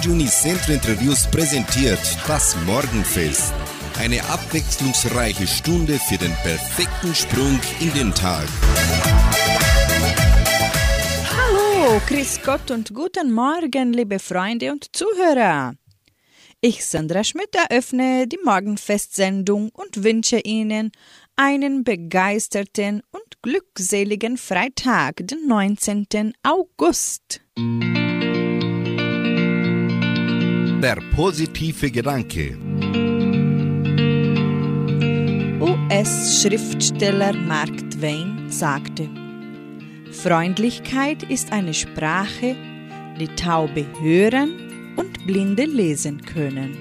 Radio Unicentro Interviews präsentiert das Morgenfest. Eine abwechslungsreiche Stunde für den perfekten Sprung in den Tag. Hallo, Chris Gott und guten Morgen, liebe Freunde und Zuhörer. Ich, Sandra Schmidt, eröffne die Morgenfestsendung und wünsche Ihnen einen begeisterten und glückseligen Freitag, den 19. August. Musik der positive Gedanke. US-Schriftsteller Mark Twain sagte, Freundlichkeit ist eine Sprache, die Taube hören und Blinde lesen können.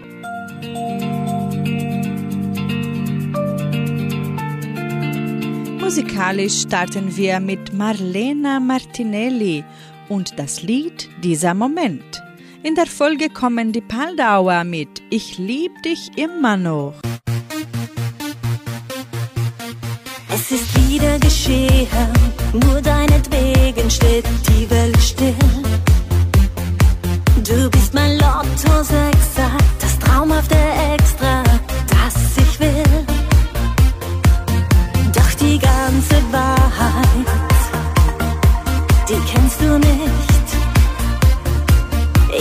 Musikalisch starten wir mit Marlena Martinelli und das Lied Dieser Moment. In der Folge kommen die Paldauer mit Ich lieb dich immer noch. Es ist wieder geschehen, nur deinetwegen steht die Welt still. Du bist mein Lotto-Sechser, das traumhafte Extra.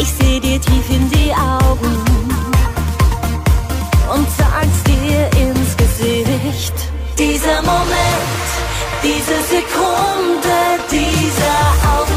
Ich seh dir tief in die Augen und sag's dir ins Gesicht. Dieser Moment, diese Sekunde, dieser Augenblick.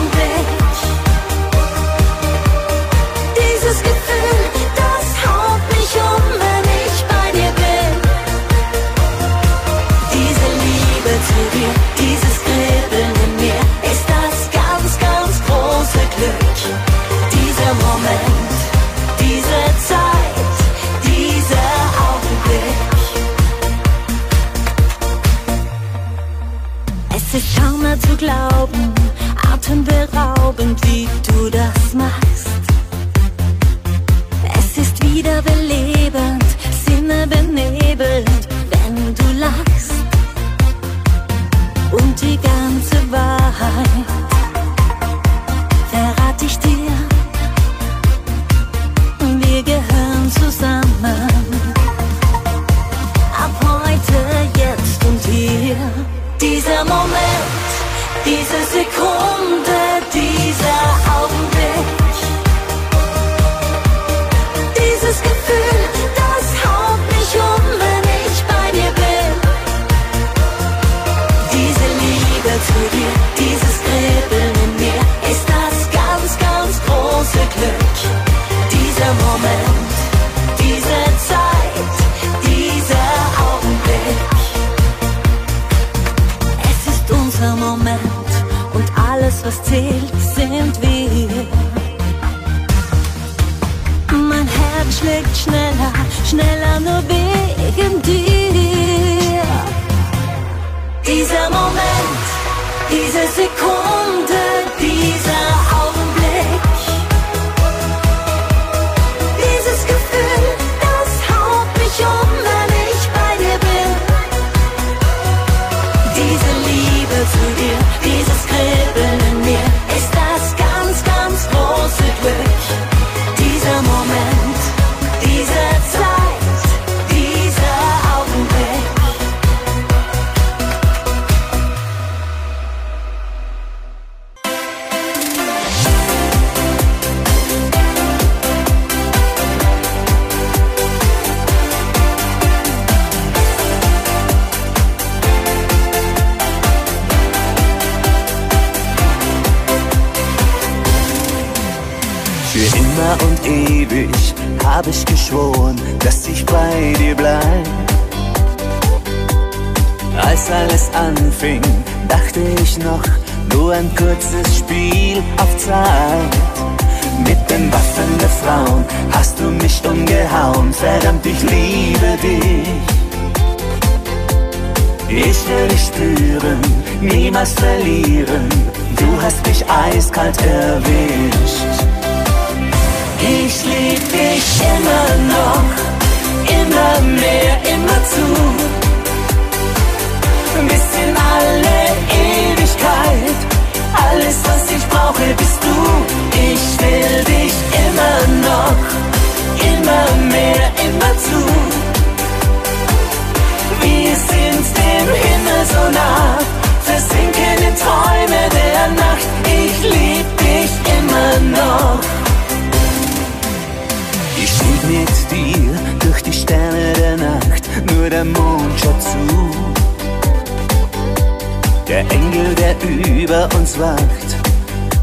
Wacht,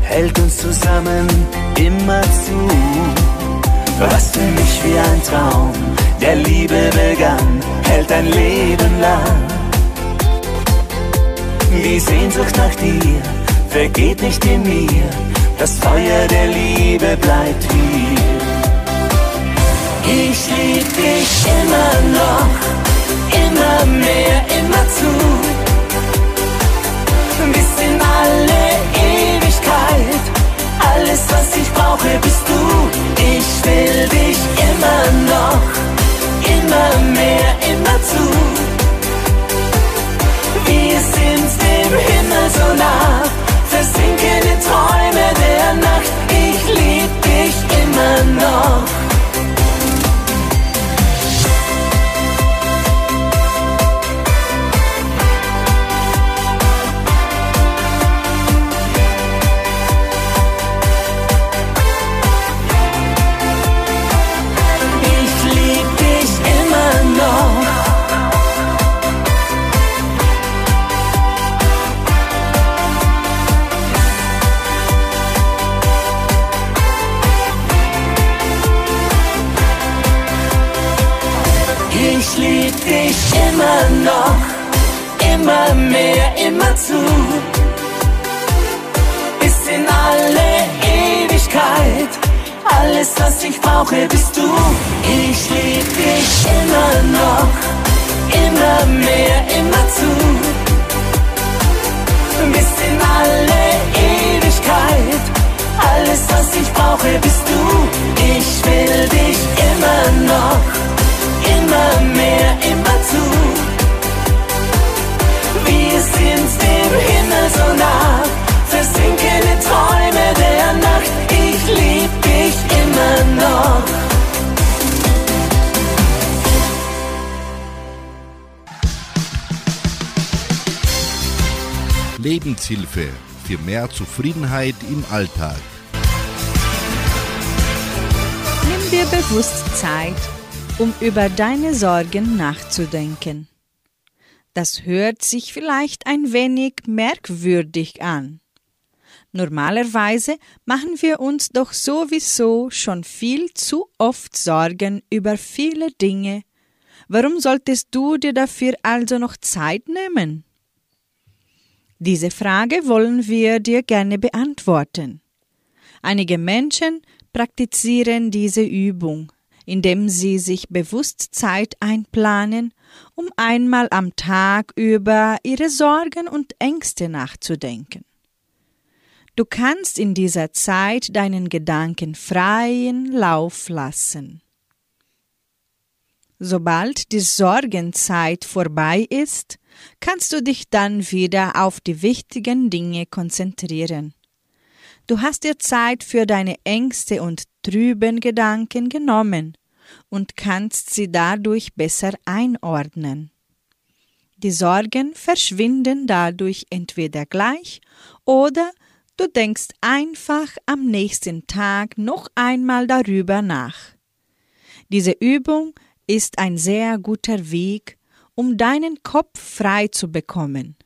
hält uns zusammen immer zu. Was für mich wie ein Traum der Liebe begann, hält ein Leben lang. Die Sehnsucht nach dir vergeht nicht in mir, das Feuer der Liebe bleibt hier. Ich lieb dich immer noch, immer mehr, immer zu. Bis in alle alles was ich brauche bist du. Ich will dich immer noch, immer mehr, immer zu. Wir sind dem Himmel so nah, versinken in Träume der Nacht. Ich lieb dich immer noch. Immer mehr, immer zu. Bis in alle Ewigkeit, alles was ich brauche bist du. Ich lieb dich immer noch, immer mehr, immer zu. Bis in alle Ewigkeit, alles was ich brauche bist du. Ich will dich Lebenshilfe für mehr Zufriedenheit im Alltag. Nimm dir bewusst Zeit, um über deine Sorgen nachzudenken. Das hört sich vielleicht ein wenig merkwürdig an. Normalerweise machen wir uns doch sowieso schon viel zu oft Sorgen über viele Dinge. Warum solltest du dir dafür also noch Zeit nehmen? Diese Frage wollen wir dir gerne beantworten. Einige Menschen praktizieren diese Übung, indem sie sich bewusst Zeit einplanen, um einmal am Tag über ihre Sorgen und Ängste nachzudenken. Du kannst in dieser Zeit deinen Gedanken freien Lauf lassen. Sobald die Sorgenzeit vorbei ist, kannst du dich dann wieder auf die wichtigen Dinge konzentrieren. Du hast dir Zeit für deine Ängste und trüben Gedanken genommen und kannst sie dadurch besser einordnen. Die Sorgen verschwinden dadurch entweder gleich oder du denkst einfach am nächsten Tag noch einmal darüber nach. Diese Übung ist ein sehr guter Weg, um deinen Kopf frei zu bekommen.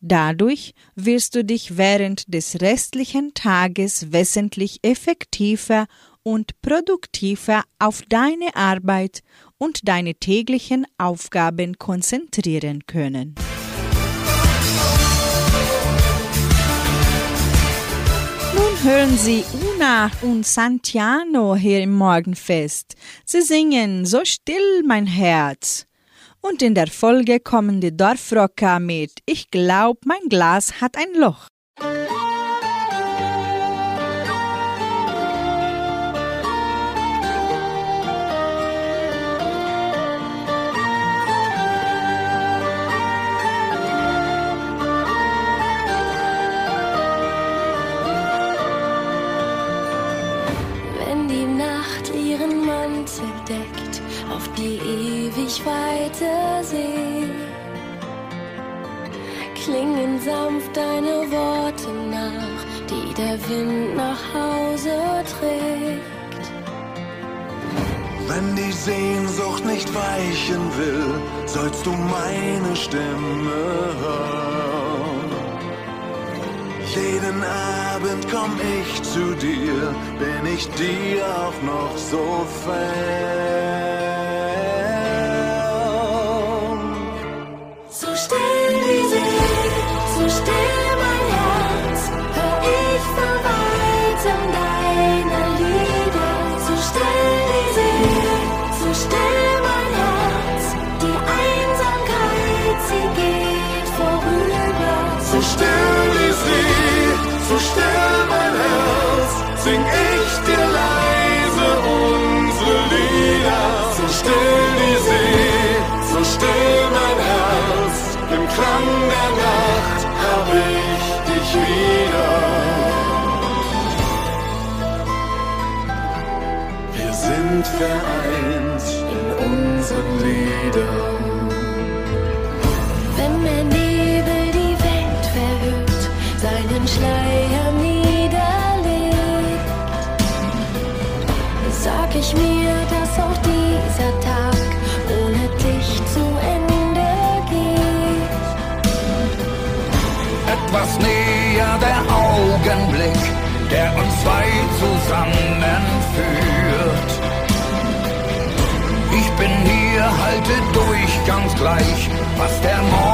Dadurch wirst du dich während des restlichen Tages wesentlich effektiver und produktiver auf deine Arbeit und deine täglichen Aufgaben konzentrieren können. Nun hören Sie Una und Santiano hier im Morgenfest. Sie singen So still mein Herz. Und in der Folge kommen die Dorfrocker mit Ich glaub, mein Glas hat ein Loch. Klingen sanft deine Worte nach, die der Wind nach Hause trägt. Wenn die Sehnsucht nicht weichen will, sollst du meine Stimme hören. Jeden Abend komm ich zu dir, bin ich dir auch noch so fern. Klang der Nacht hab ich dich wieder. Wir sind vereint in unseren Liedern. was näher der Augenblick, der uns zwei zusammenführt. Ich bin hier, halte durch ganz gleich, was der Morgen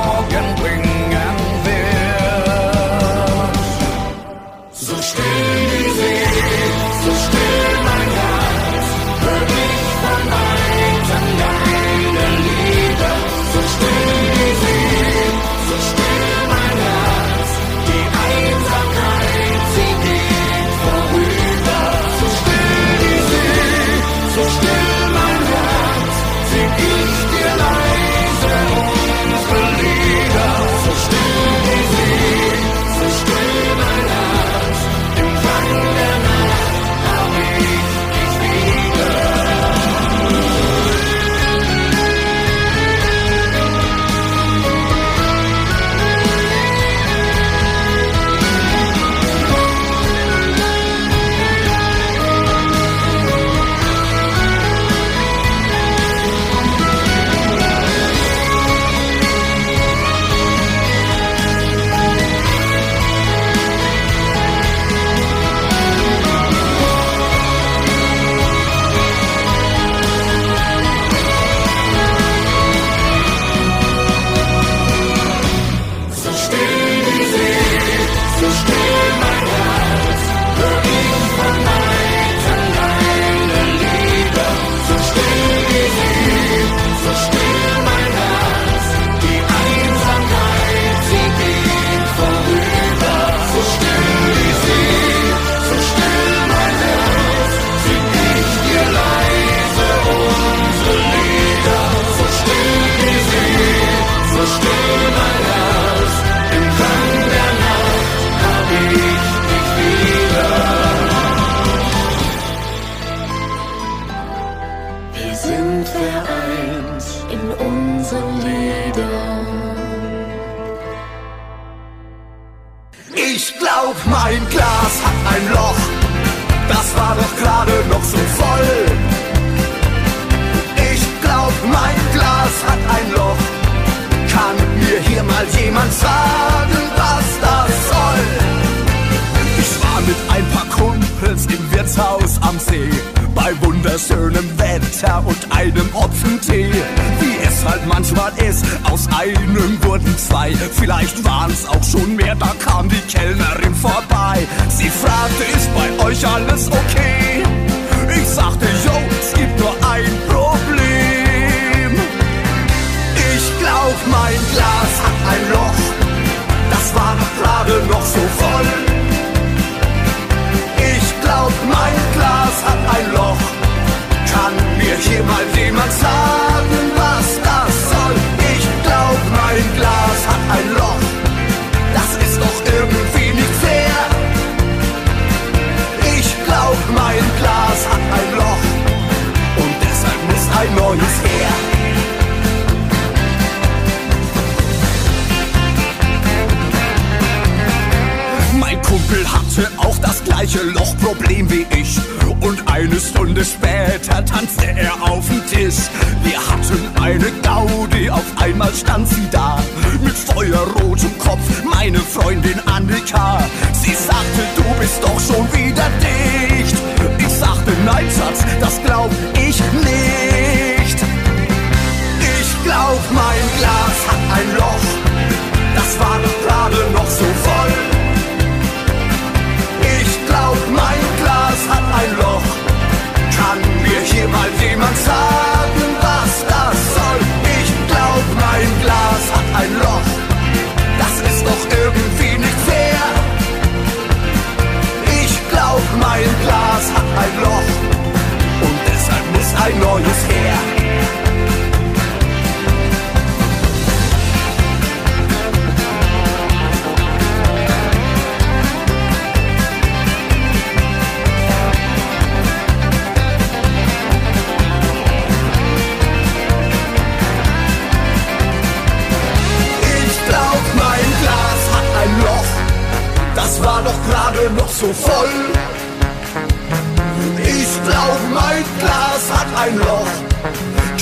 Glaub, mein Glas hat ein Loch.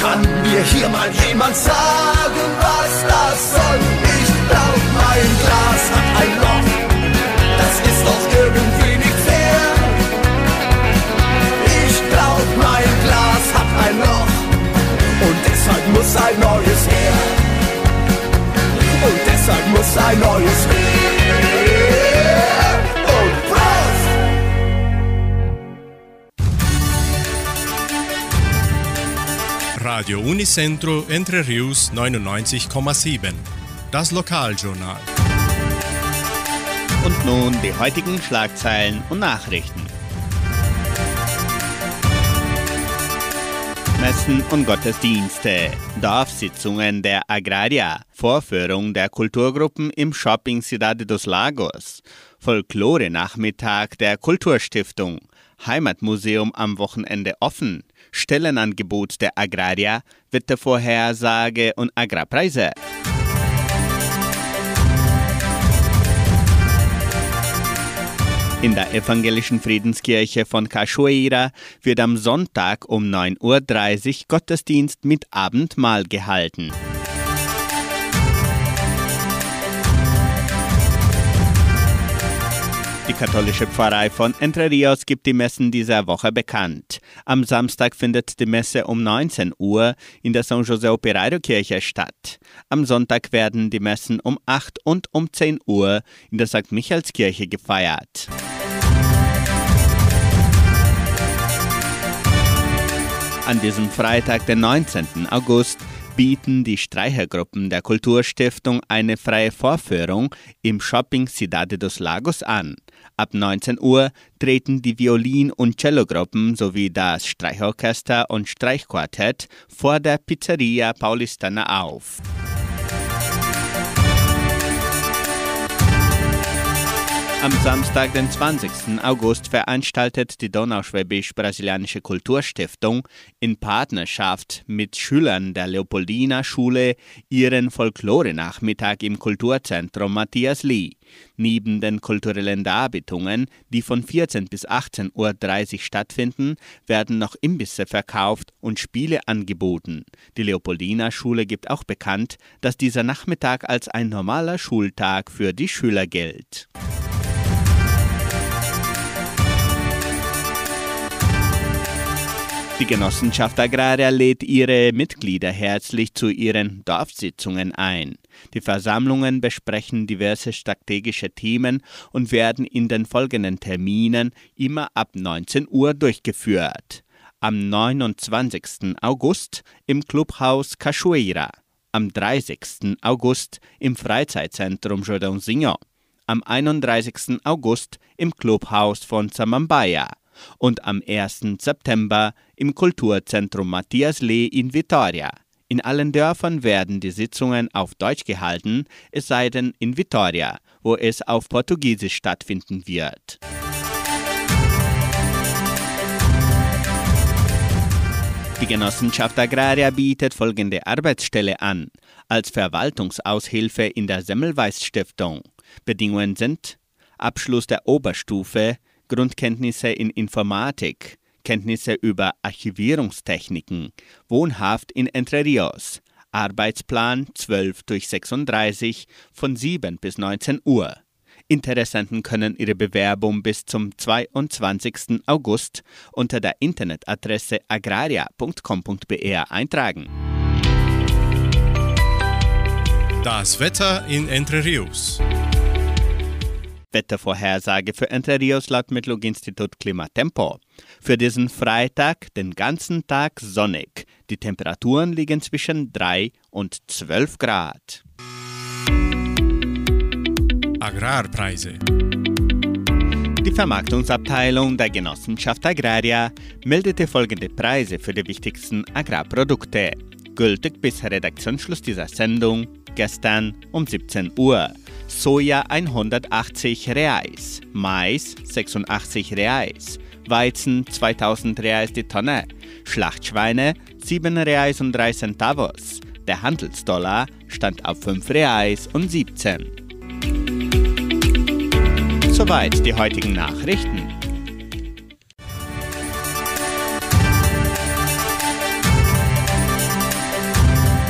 Kann mir hier mal jemand sagen, was das soll? Ich glaub, mein Glas hat ein Loch. Das ist doch irgendwie nicht fair. Ich glaub, mein Glas hat ein Loch. Und deshalb muss ein neues her. Und deshalb muss ein neues her. Radio Unicentro Entre Rius 99,7. Das Lokaljournal. Und nun die heutigen Schlagzeilen und Nachrichten. Messen und Gottesdienste, Dorfsitzungen der Agraria, Vorführung der Kulturgruppen im Shopping Cidade dos Lagos, Folklore-Nachmittag der Kulturstiftung, Heimatmuseum am Wochenende offen, Stellenangebot der Agraria, Wettervorhersage und Agrarpreise. In der evangelischen Friedenskirche von Cachoeira wird am Sonntag um 9.30 Uhr Gottesdienst mit Abendmahl gehalten. Die katholische Pfarrei von Entre Rios gibt die Messen dieser Woche bekannt. Am Samstag findet die Messe um 19 Uhr in der San José Operario Kirche statt. Am Sonntag werden die Messen um 8 und um 10 Uhr in der St. Michaelskirche gefeiert. An diesem Freitag, den 19. August, bieten die Streichergruppen der Kulturstiftung eine freie Vorführung im Shopping Cidade dos Lagos an. Ab 19 Uhr treten die Violin- und Cellogruppen sowie das Streichorchester und Streichquartett vor der Pizzeria Paulistana auf. Am Samstag, den 20. August, veranstaltet die Donauschwäbisch-Brasilianische Kulturstiftung in Partnerschaft mit Schülern der Leopoldina Schule ihren Folklore-Nachmittag im Kulturzentrum Matthias Lee. Neben den kulturellen Darbietungen, die von 14 bis 18.30 Uhr stattfinden, werden noch Imbisse verkauft und Spiele angeboten. Die Leopoldina Schule gibt auch bekannt, dass dieser Nachmittag als ein normaler Schultag für die Schüler gilt. Die Genossenschaft Agraria lädt ihre Mitglieder herzlich zu ihren Dorfsitzungen ein. Die Versammlungen besprechen diverse strategische Themen und werden in den folgenden Terminen immer ab 19 Uhr durchgeführt. Am 29. August im Clubhaus Cachoeira, am 30. August im Freizeitzentrum Jordãozinho, am 31. August im Clubhaus von Samambaia und am 1. September im Kulturzentrum Matthias Lee in Vitoria. In allen Dörfern werden die Sitzungen auf Deutsch gehalten, es sei denn in Vitoria, wo es auf Portugiesisch stattfinden wird. Die Genossenschaft Agraria bietet folgende Arbeitsstelle an. Als Verwaltungsaushilfe in der Semmelweis Stiftung. Bedingungen sind Abschluss der Oberstufe, Grundkenntnisse in Informatik, Kenntnisse über Archivierungstechniken. Wohnhaft in Entre Rios. Arbeitsplan 12 durch 36 von 7 bis 19 Uhr. Interessenten können ihre Bewerbung bis zum 22. August unter der Internetadresse agraria.com.br eintragen. Das Wetter in Entre Rios. Wettervorhersage für Entre Rios laut Metlog-Institut Klimatempo. Für diesen Freitag den ganzen Tag sonnig. Die Temperaturen liegen zwischen 3 und 12 Grad. Agrarpreise. Die Vermarktungsabteilung der Genossenschaft Agraria meldete folgende Preise für die wichtigsten Agrarprodukte. Gültig bis Redaktionsschluss dieser Sendung gestern um 17 Uhr. Soja 180 Reais, Mais 86 Reais, Weizen 2000 Reais die Tonne, Schlachtschweine 7 Reais und 3 Centavos. Der Handelsdollar stand auf 5 Reais und 17. Soweit die heutigen Nachrichten.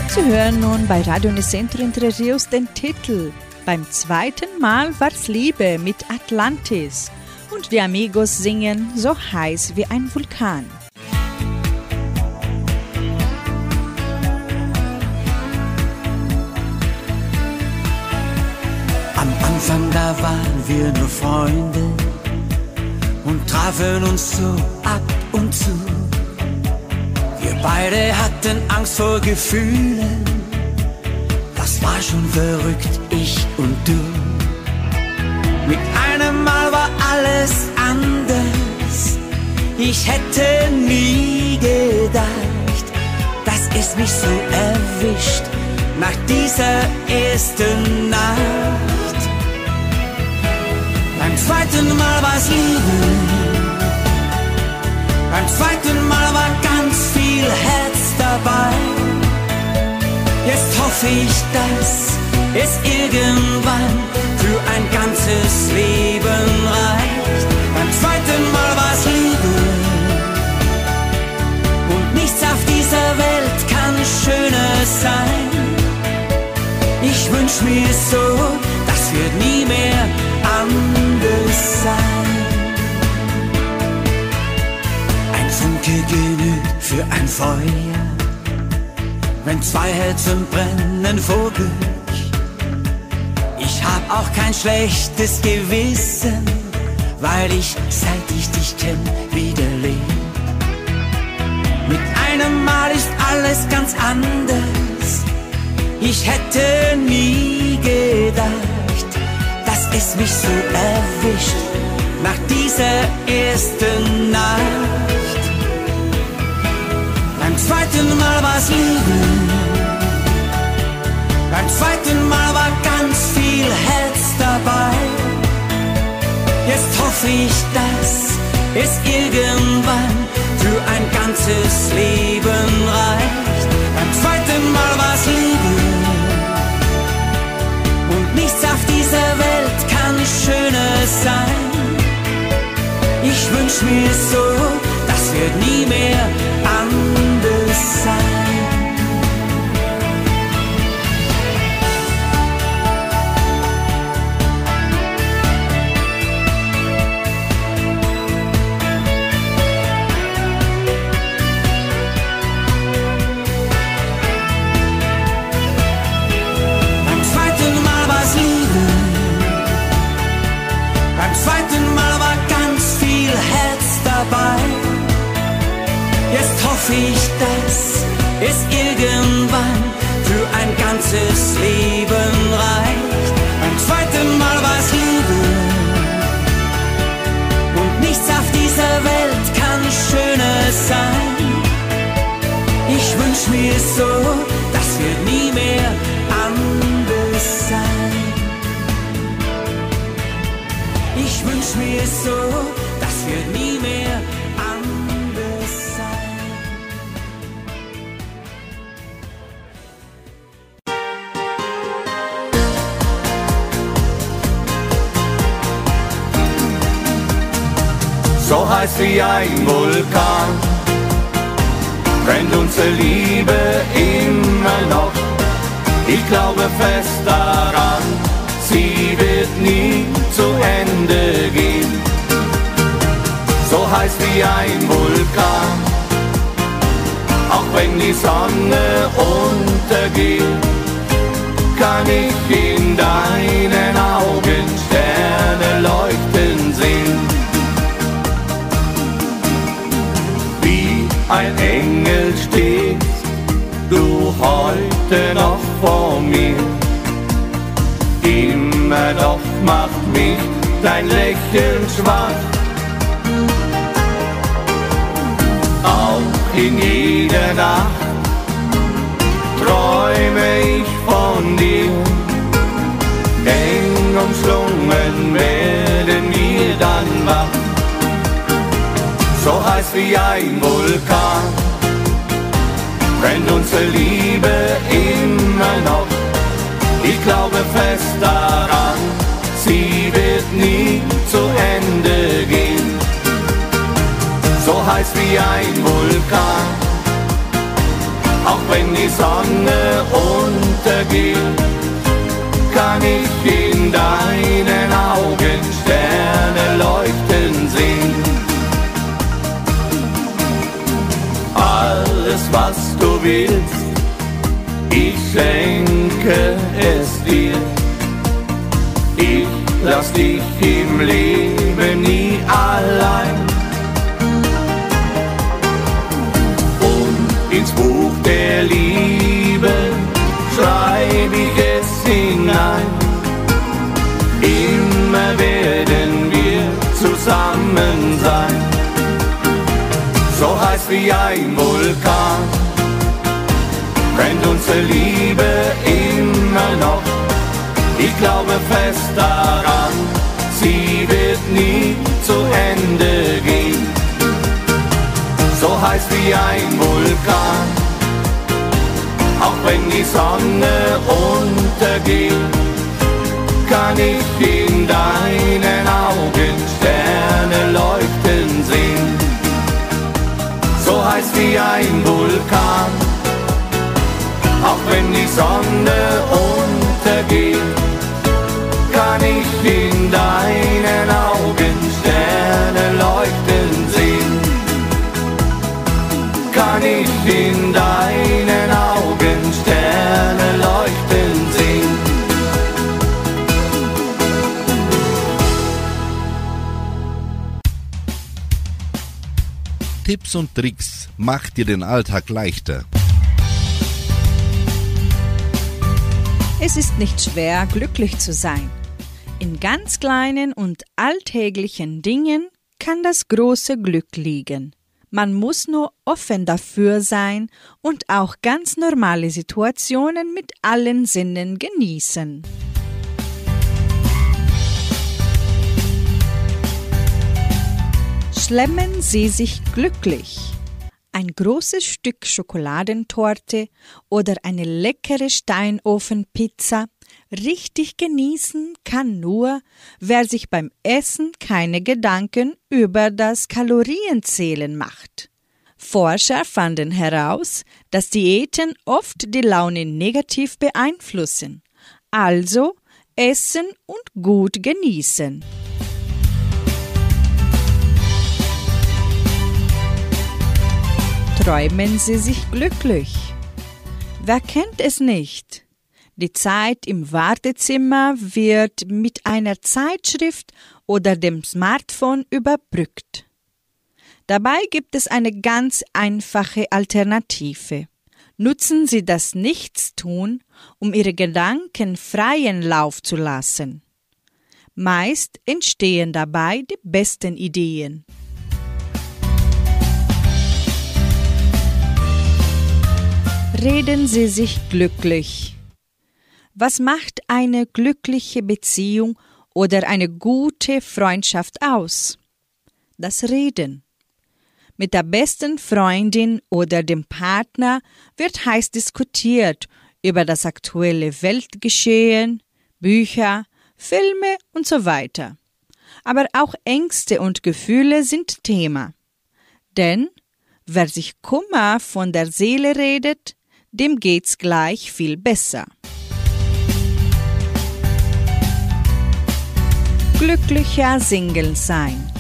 Sie hören nun bei Radio Nicentro Entre Rios den Titel Beim zweiten Mal war's Liebe mit Atlantis und die Amigos singen so heiß wie ein Vulkan. Am Anfang da waren wir nur Freunde und trafen uns so ab und zu. Wir beide hatten Angst vor Gefühlen, das war schon verrückt, ich und du. Mit einem Mal war alles anders, ich hätte nie gedacht, dass es mich so erwischt nach dieser ersten Nacht. Beim zweiten Mal war's Liebe. Beim zweiten Mal war ganz viel Herz dabei. Hoffe ich, dass es irgendwann für ein ganzes Leben reicht. Beim zweiten Mal war's Liebe. Und nichts auf dieser Welt kann schöner sein. Ich wünsch mir so, das wird nie mehr anders sein. Ein Funke genügt für ein Feuer, wenn zwei Herzen brennen vor Glück. Ich hab auch kein schlechtes Gewissen, weil ich, seit ich dich kenn, wieder leb. Mit einem Mal ist alles ganz anders. Ich hätte nie gedacht, dass es mich so erwischt nach dieser ersten Nacht. Zweiten Mal war's Liebe. Beim zweiten Mal war ganz viel Herz dabei. Jetzt hoffe ich, dass es irgendwann für ein ganzes Leben reicht. Beim zweiten Mal war's Liebe. Ein Engel stehst du heute noch vor mir. Immer noch macht mich dein Lächeln schwach. Auch in jeder Nacht heiß wie ein Vulkan brennt unsere Liebe immer noch. Ich glaube fest daran, sie wird nie zu Ende gehen. So heiß wie ein Vulkan, auch wenn die Sonne untergeht, kann ich in deinen Augen Sterne leuchten was du willst, ich schenke es dir. Ich lass dich im Leben nie allein. Und ins Buch der Liebe schreib ich es hinein. Immer werden wir zusammen sein. So heiß wie ein Vulkan brennt unsere Liebe immer noch. Ich glaube fest daran, sie wird nie zu Ende gehen. So heiß wie ein Vulkan, auch wenn die Sonne untergeht, kann ich in ein Vulkan, auch wenn die Sonne untergeht, kann ich in deinen Augen Sterne leuchten sehen. Kann ich in deinen Augen Sterne leuchten sehen. Tipps und Tricks macht dir den Alltag leichter. Es ist nicht schwer, glücklich zu sein. In ganz kleinen und alltäglichen Dingen kann das große Glück liegen. Man muss nur offen dafür sein und auch ganz normale Situationen mit allen Sinnen genießen. Schlemmen Sie sich glücklich. Ein großes Stück Schokoladentorte oder eine leckere Steinofenpizza richtig genießen kann nur, wer sich beim Essen keine Gedanken über das Kalorienzählen macht. Forscher fanden heraus, dass Diäten oft die Laune negativ beeinflussen. Also essen und gut genießen. Träumen Sie sich glücklich. Wer kennt es nicht? Die Zeit im Wartezimmer wird mit einer Zeitschrift oder dem Smartphone überbrückt. Dabei gibt es eine ganz einfache Alternative. Nutzen Sie das Nichtstun, um Ihre Gedanken freien Lauf zu lassen. Meist entstehen dabei die besten Ideen. Reden Sie sich glücklich. Was macht eine glückliche Beziehung oder eine gute Freundschaft aus? Das Reden. Mit der besten Freundin oder dem Partner wird heiß diskutiert über das aktuelle Weltgeschehen, Bücher, Filme und so weiter. aber auch Ängste und Gefühle sind Thema. Denn wer sich Kummer von der Seele redet, dem geht's gleich viel besser. Glücklicher Single sein.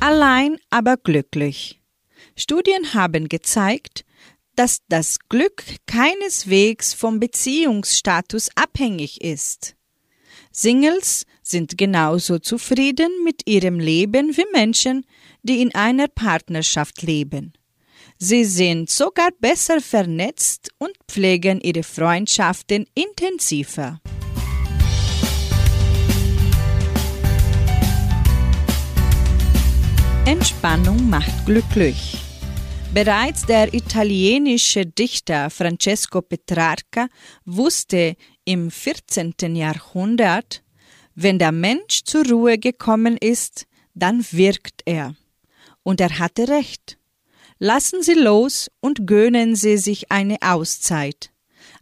Allein aber glücklich. Studien haben gezeigt, dass das Glück keineswegs vom Beziehungsstatus abhängig ist. Singles sind genauso zufrieden mit ihrem Leben wie Menschen, die in einer Partnerschaft leben. Sie sind sogar besser vernetzt und pflegen ihre Freundschaften intensiver. Entspannung macht glücklich. Bereits der italienische Dichter Francesco Petrarca wusste im 14. Jahrhundert, wenn der Mensch zur Ruhe gekommen ist, dann wirkt er. Und er hatte recht. Lassen Sie los und gönnen Sie sich eine Auszeit.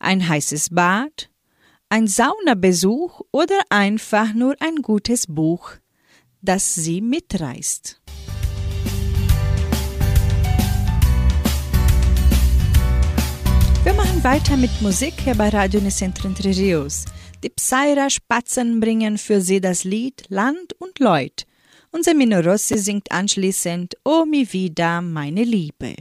Ein heißes Bad, ein Saunabesuch oder einfach nur ein gutes Buch, das Sie mitreißt. Wir machen weiter mit Musik hier bei Radio Nicentro Entre. Die Psaira Spatzen bringen für sie das Lied Land und Leut. Und Semino Rossi singt anschließend O mi vida, meine Liebe.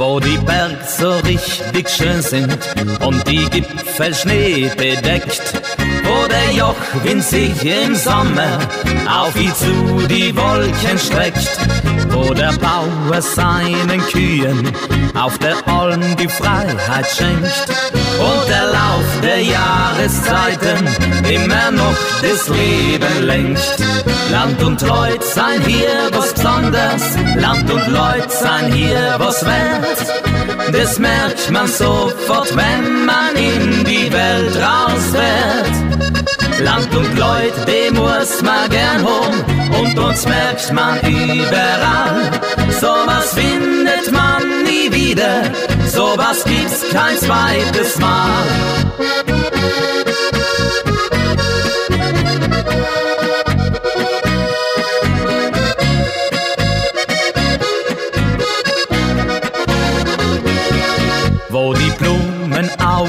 wo die Berge so richtig schön sind und die Gipfel Schnee der Jochwind sich im Sommer auf ihn zu die Wolken streckt, wo der Bauer seinen Kühen auf der Alm die Freiheit schenkt und der Lauf der Jahreszeiten immer noch das Leben lenkt. Land und Leut sein hier was Besonderes, Land und Leut sein hier was wert. Das merkt man sofort, wenn man in die Welt rausfährt. Land und Leut, dem muss man gern home und uns merkt man überall. Sowas findet man nie wieder, sowas gibt's kein zweites Mal.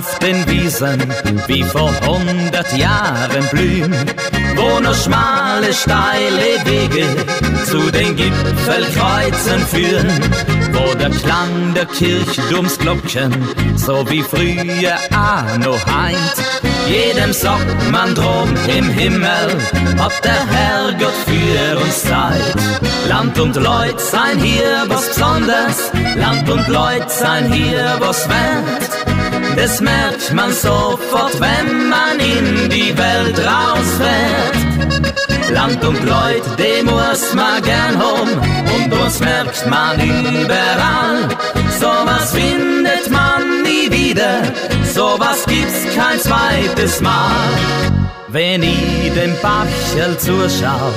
Auf den Wiesen wie vor hundert Jahren blühen, wo nur schmale, steile Wege zu den Gipfelkreuzen führen, wo der Klang der Kirchturmsglocken so wie früher noch heint. Jedem sagt man drum im Himmel, ob der Herrgott für uns Zeit. Land und Leut sein hier was Besonderes, Land und Leut sein hier was wert. Das merkt man sofort, wenn man in die Welt rausfährt. Land und Leut, dem muss man gern home und uns merkt man überall. Sowas findet man nie wieder, sowas gibt's kein zweites Mal. Wenn ich dem Bachel zuschau,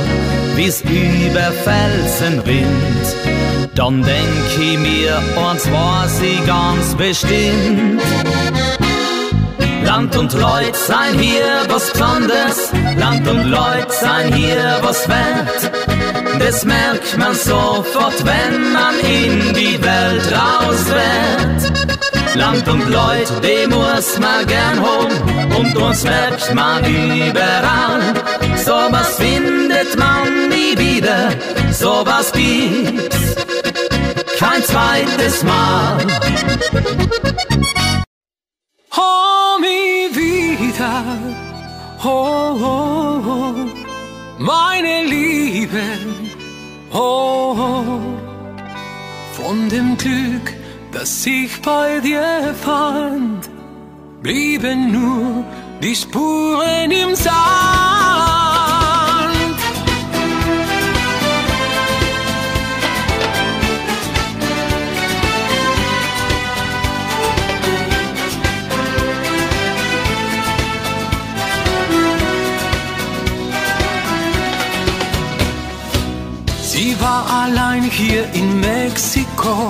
wie's über Felsen rinnt, dann denk ich mir, uns weiß ich ganz bestimmt. Land und Leut sein hier was Besonderes, Land und Leut sein hier was wert. Das merkt man sofort, wenn man in die Welt rausfährt. Land und Leut, dem muss man gern home und uns merkt man überall. Sowas findet man nie wieder, sowas gibt's kein zweites Mal. Mi vida, oh, oh, oh, meine Liebe, oh, oh, von dem Glück, das ich bei dir fand, blieben nur die Spuren im Sand. Hier in Mexiko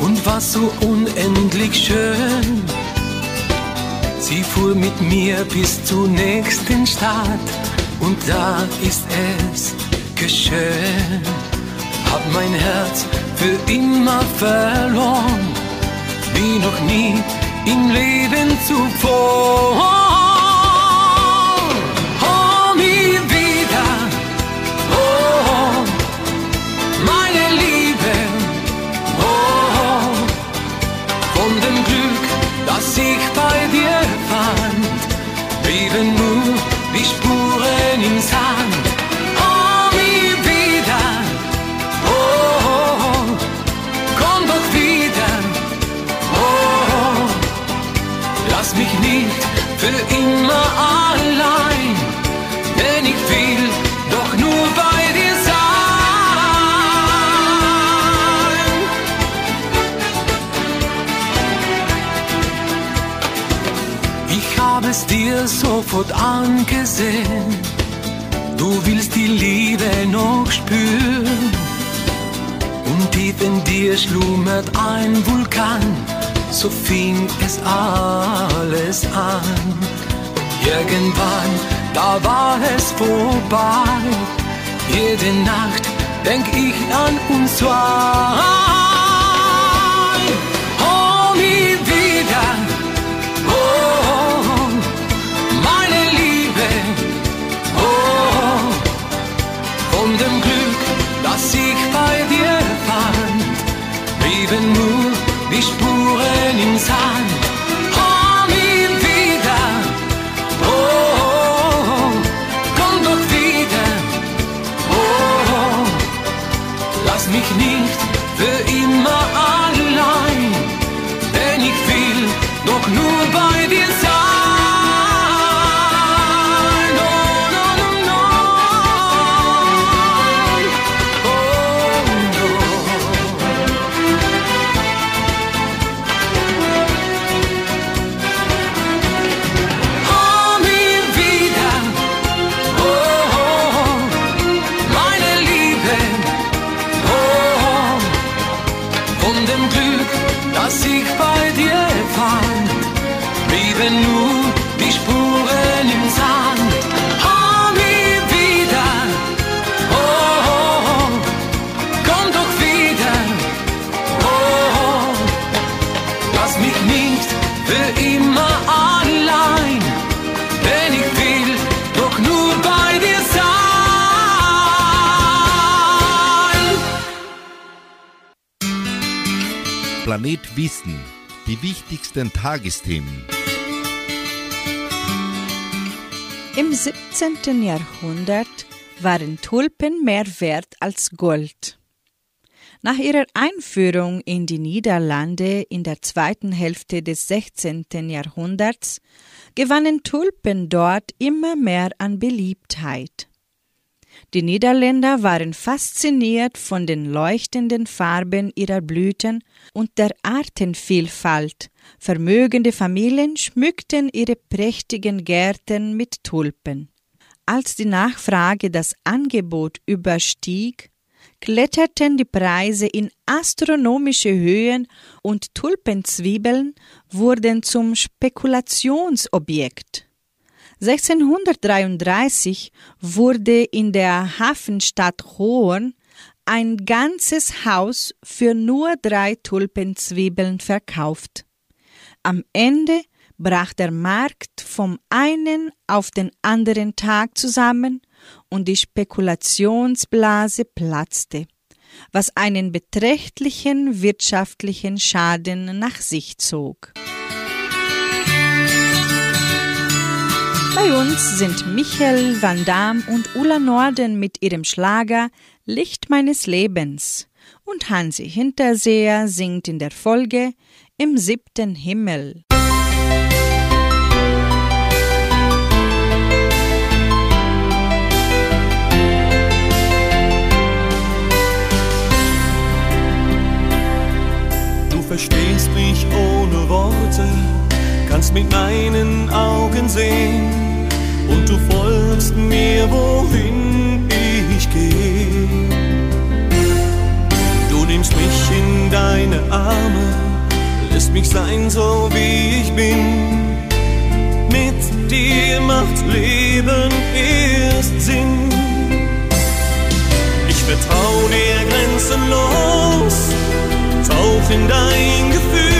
und war so unendlich schön. Sie fuhr mit mir bis zur nächsten Stadt und da ist es geschehen. Hab mein Herz für immer verloren, wie noch nie im Leben zuvor. Ich bei dir fand, blieben nur die Spuren im Sand. Oh, nie wieder, oh, komm doch wieder, oh, lass mich nicht für immer dir sofort angesehen, du willst die Liebe noch spüren. Und tief in dir schlummert ein Vulkan, so fing es alles an. Irgendwann, da war es vorbei. Jede Nacht denk ich an uns zwei. Tagesthemen. Im 17. Jahrhundert waren Tulpen mehr wert als Gold. Nach ihrer Einführung in die Niederlande in der zweiten Hälfte des 16. Jahrhunderts gewannen Tulpen dort immer mehr an Beliebtheit. Die Niederländer waren fasziniert von den leuchtenden Farben ihrer Blüten und der Artenvielfalt. Vermögende Familien schmückten ihre prächtigen Gärten mit Tulpen. Als die Nachfrage das Angebot überstieg, kletterten die Preise in astronomische Höhen und Tulpenzwiebeln wurden zum Spekulationsobjekt. 1633 wurde in der Hafenstadt Hoorn ein ganzes Haus für nur drei Tulpenzwiebeln verkauft. Am Ende brach der Markt vom einen auf den anderen Tag zusammen und die Spekulationsblase platzte, was einen beträchtlichen wirtschaftlichen Schaden nach sich zog. Bei uns sind Michael Van Damme und Ulla Norden mit ihrem Schlager Licht meines Lebens und Hansi Hinterseher singt in der Folge Im siebten Himmel. Du verstehst mich ohne Worte, kannst mit meinen Augen sehen und du folgst mir, wohin ich gehe. Du nimmst mich in deine Arme, lässt mich sein, so wie ich bin. Mit dir macht Leben erst Sinn. Ich vertraue dir grenzenlos, tauch in dein Gefühl.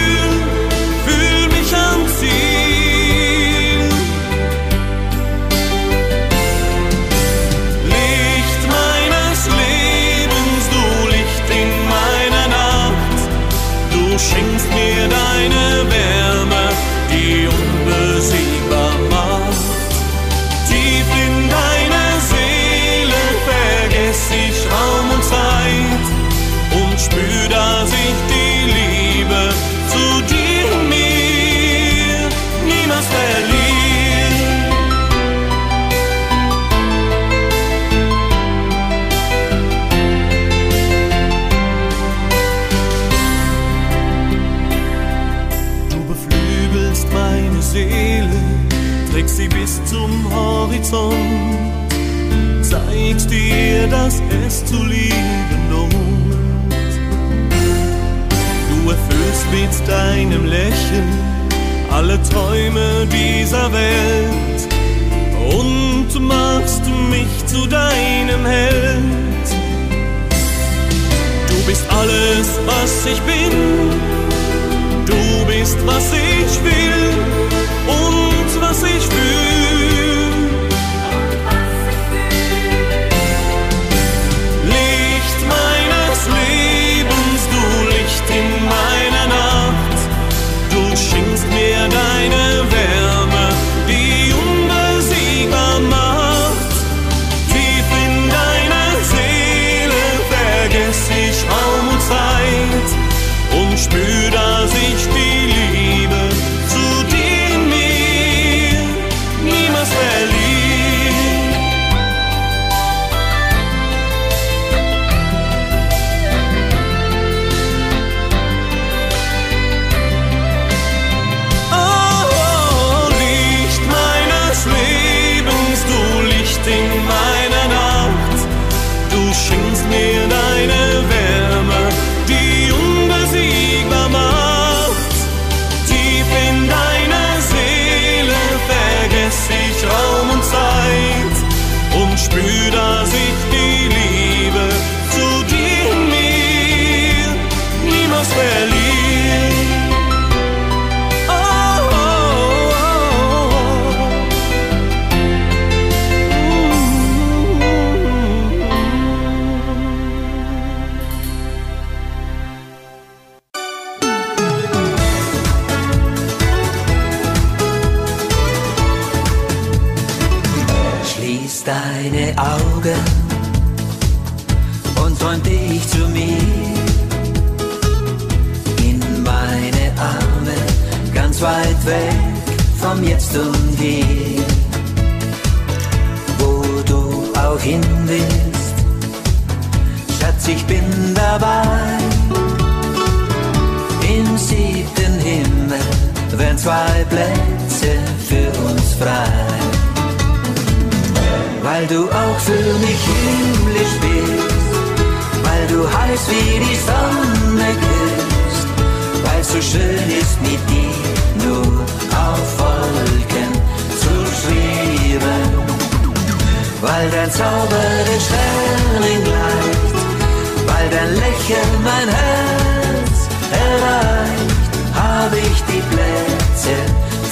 hab ich die Plätze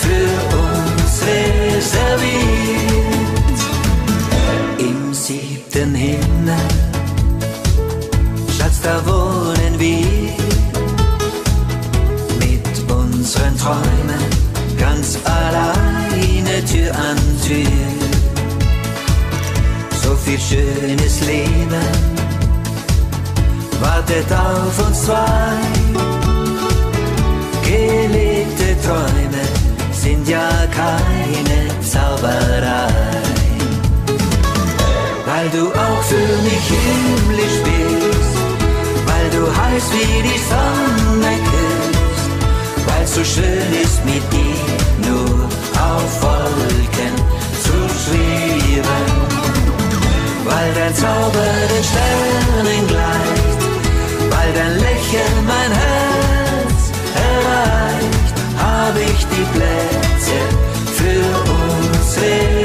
für uns reserviert. Im siebten Himmel, Schatz, da wohnen wir. Mit unseren Träumen ganz alleine Tür an Tür. So viel schönes Leben wartet auf uns zwei Träume sind ja keine Zauberei. Weil du auch für mich himmlisch bist, weil du heiß wie die Sonne küsst, weil so schön ist mit dir nur auf Wolken zu schweben. Weil dein Zauber den Sternen gleicht, weil dein Lächeln mein Herz erreicht hab ich die Plätze für unsere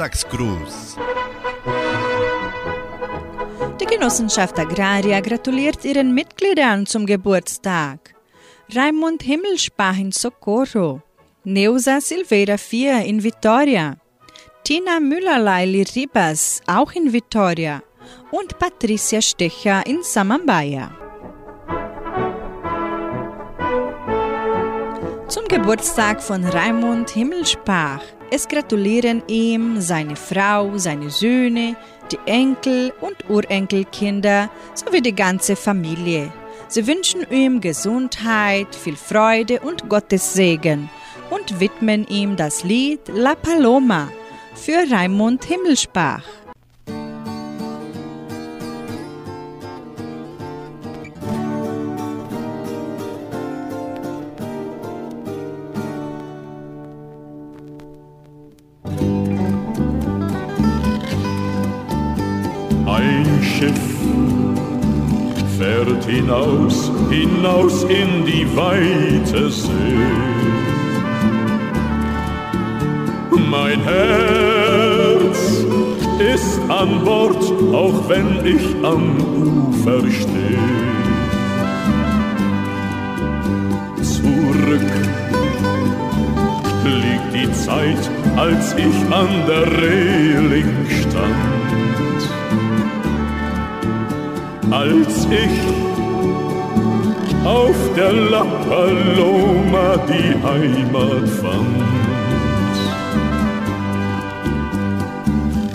Geburtstagsgruß. Die Genossenschaft Agraria gratuliert ihren Mitgliedern zum Geburtstag. Raimund Himmelspach in Socorro, Neusa Silveira 4 in Vitoria, Tina Müller-Leili Ribas auch in Vitoria und Patricia Stecher in Samambaya. Zum Geburtstag von Raimund Himmelspach. Es gratulieren ihm seine Frau, seine Söhne, die Enkel und Urenkelkinder sowie die ganze Familie. Sie wünschen ihm Gesundheit, viel Freude und Gottes Segen und widmen ihm das Lied La Paloma für Raimund Himmelspach. Fährt hinaus, hinaus in die weite See. Mein Herz ist an Bord, auch wenn ich am Ufer stehe. Zurück liegt die Zeit, als ich an der Reling stand. Als ich auf der La Paloma die Heimat fand.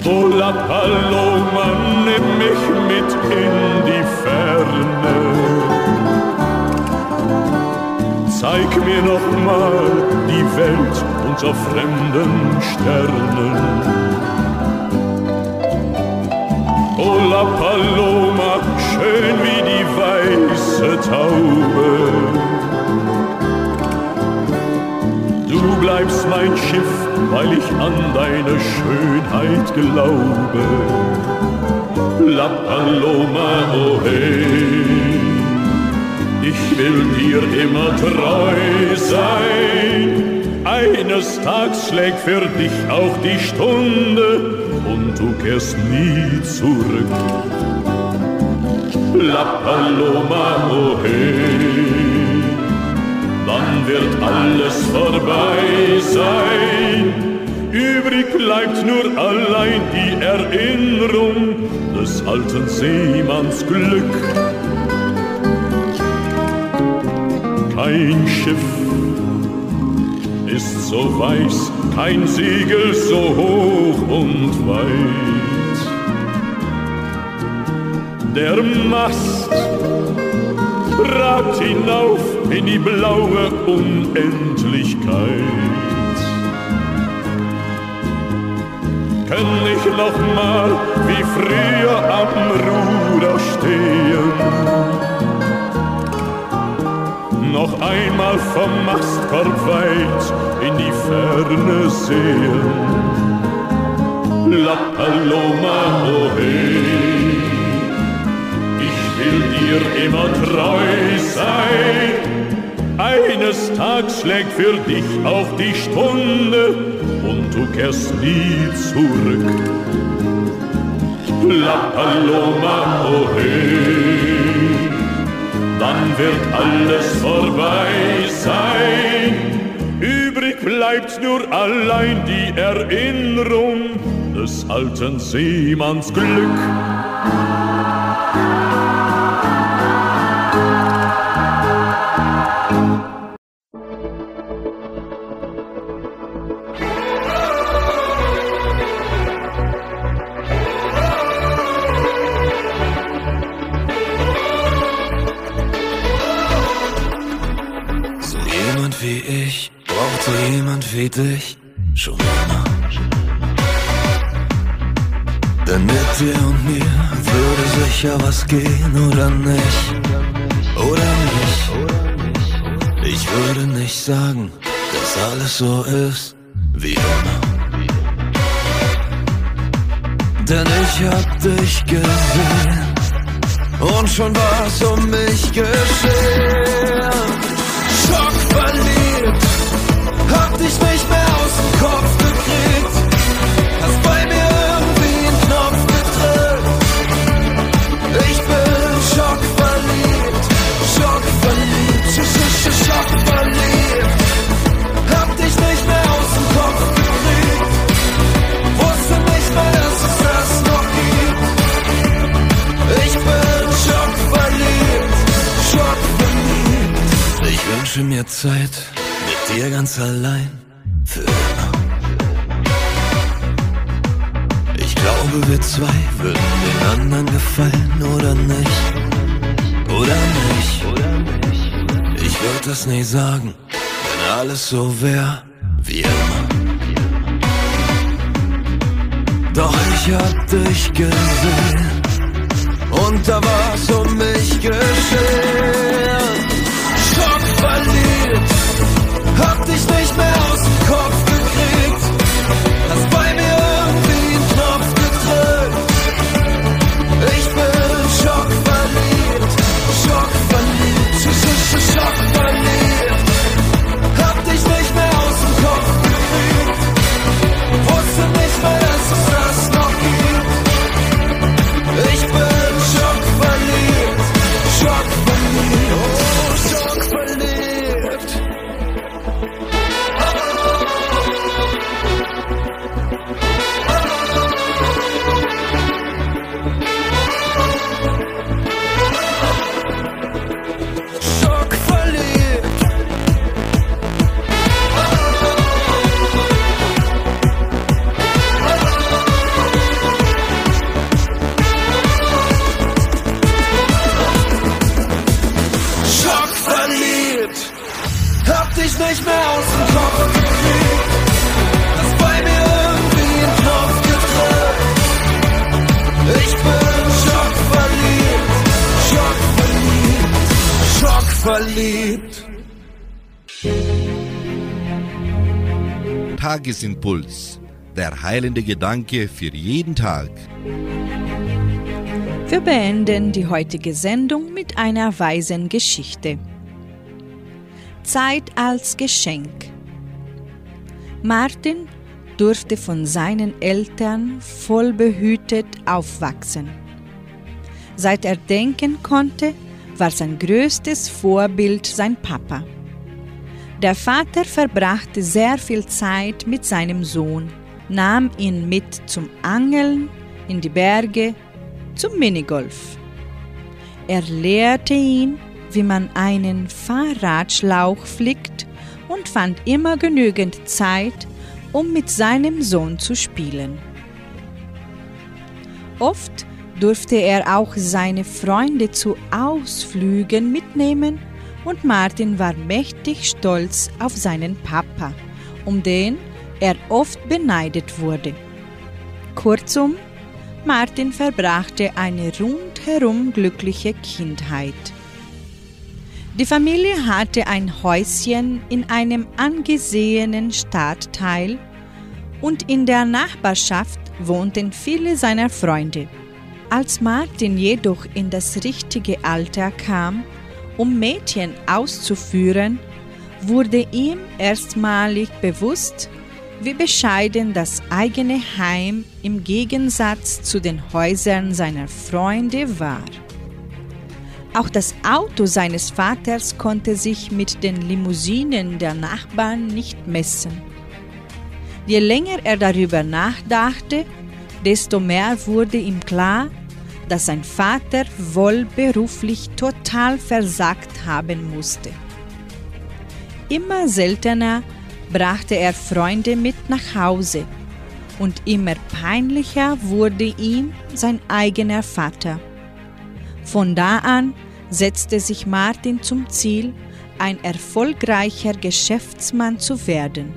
O La Paloma, nimm mich mit in die Ferne. Zeig mir noch mal die Welt unter fremden Sternen. O La Paloma, schön wie die weiße Taube. Du bleibst mein Schiff, weil ich an deine Schönheit glaube. La Paloma, oh hey, ich will dir immer treu sein. Eines Tags schlägt für dich auch die Stunde und du kehrst nie zurück. La Paloma, oh hey dann wird alles vorbei sein. Übrig bleibt nur allein die Erinnerung des alten Seemanns Glück. Kein Schiff ist so weiß, kein Segel so hoch und weit. Der Mast ragt hinauf in die blaue Unendlichkeit. Kann ich noch mal wie früher am Ruder stehen? Noch einmal vom Mastkorb weit in die Ferne sehen. La Paloma, oh hey will dir immer treu sein. Eines Tags schlägt für dich auch die Stunde und du kehrst nie zurück. La Paloma, oh hey, dann wird alles vorbei sein. Übrig bleibt nur allein die Erinnerung des alten Seemanns Glück. Was gehen oder nicht. Oder nicht. Ich würde nicht sagen, dass alles so ist wie immer. Denn ich hab dich gesehen und schon war's um mich geschehen. Zeit mit dir ganz allein für immer. Ich glaube, wir zwei würden den anderen gefallen oder nicht. Oder nicht. Ich würde das nie sagen, wenn alles so wäre wie immer. Doch ich hab dich gesehen und da war's um mich geschehen. Schockverliebt, hab dich nicht mehr aus Tagesimpuls. Der heilende Gedanke für jeden Tag. Wir beenden die heutige Sendung mit einer weisen Geschichte. Zeit als Geschenk. Martin durfte von seinen Eltern vollbehütet aufwachsen. Seit er denken konnte, war sein größtes Vorbild sein Papa. Der Vater verbrachte sehr viel Zeit mit seinem Sohn, nahm ihn mit zum Angeln, in die Berge, zum Minigolf. Er lehrte ihn, wie man einen Fahrradschlauch flickt und fand immer genügend Zeit, um mit seinem Sohn zu spielen. Oft durfte er auch seine Freunde zu Ausflügen mitnehmen und Martin war mächtig stolz auf seinen Papa, um den er oft beneidet wurde. Kurzum, Martin verbrachte eine rundherum glückliche Kindheit. Die Familie hatte ein Häuschen in einem angesehenen Stadtteil und in der Nachbarschaft wohnten viele seiner Freunde. Als Martin jedoch in das richtige Alter kam, um Mädchen auszuführen, wurde ihm erstmalig bewusst, wie bescheiden das eigene Heim im Gegensatz zu den Häusern seiner Freunde war. Auch das Auto seines Vaters konnte sich mit den Limousinen der Nachbarn nicht messen. Je länger er darüber nachdachte, desto mehr wurde ihm klar, dass sein Vater wohl beruflich total versagt haben musste. Immer seltener brachte er Freunde mit nach Hause und immer peinlicher wurde ihm sein eigener Vater. Von da an setzte sich Martin zum Ziel, ein erfolgreicher Geschäftsmann zu werden.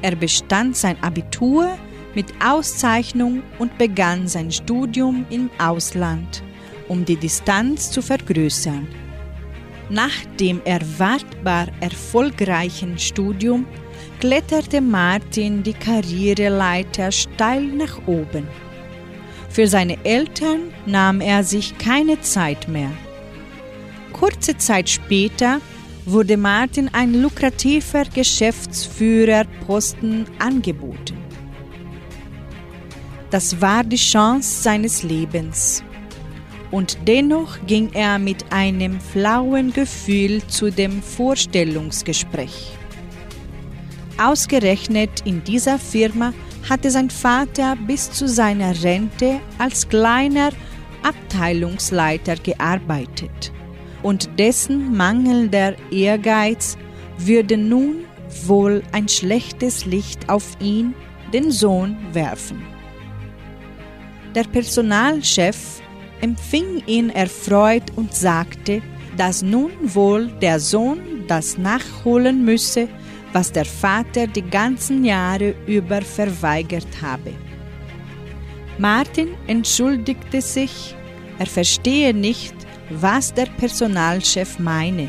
Er bestand sein Abitur mit Auszeichnung und begann sein Studium im Ausland, um die Distanz zu vergrößern. Nach dem erwartbar erfolgreichen Studium kletterte Martin die Karriereleiter steil nach oben. Für seine Eltern nahm er sich keine Zeit mehr. Kurze Zeit später wurde Martin ein lukrativer Geschäftsführerposten angeboten. Das war die Chance seines Lebens. Und dennoch ging er mit einem flauen Gefühl zu dem Vorstellungsgespräch. Ausgerechnet in dieser Firma hatte sein Vater bis zu seiner Rente als kleiner Abteilungsleiter gearbeitet und dessen mangelnder Ehrgeiz würde nun wohl ein schlechtes Licht auf ihn, den Sohn, werfen. Der Personalchef empfing ihn erfreut und sagte, dass nun wohl der Sohn das nachholen müsse, was der Vater die ganzen Jahre über verweigert habe. Martin entschuldigte sich, er verstehe nicht, was der Personalchef meine.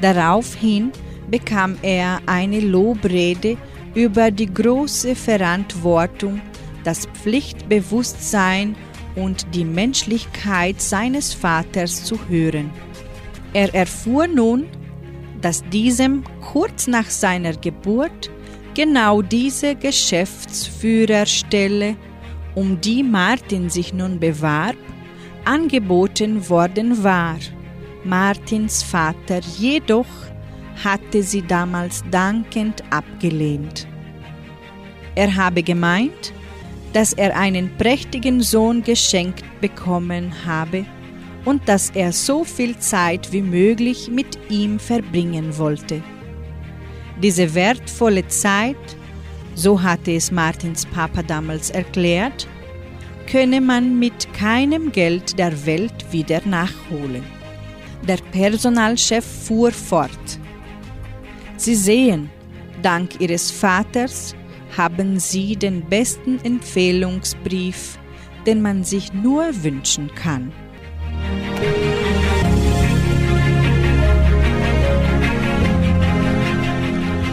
Daraufhin bekam er eine Lobrede über die große Verantwortung, das Pflichtbewusstsein und die Menschlichkeit seines Vaters zu hören. Er erfuhr nun, dass diesem kurz nach seiner Geburt genau diese Geschäftsführerstelle, um die Martin sich nun bewarb, angeboten worden war. Martins Vater jedoch hatte sie damals dankend abgelehnt. Er habe gemeint, dass er einen prächtigen Sohn geschenkt bekommen habe und dass er so viel Zeit wie möglich mit ihm verbringen wollte. Diese wertvolle Zeit, so hatte es Martins Papa damals erklärt, könne man mit keinem Geld der Welt wieder nachholen. Der Personalchef fuhr fort. Sie sehen, dank Ihres Vaters haben Sie den besten Empfehlungsbrief, den man sich nur wünschen kann.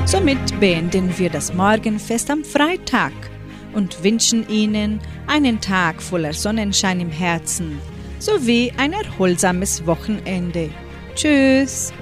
Somit beenden wir das Morgenfest am Freitag und wünschen Ihnen einen Tag voller Sonnenschein im Herzen sowie ein erholsames Wochenende. Tschüss!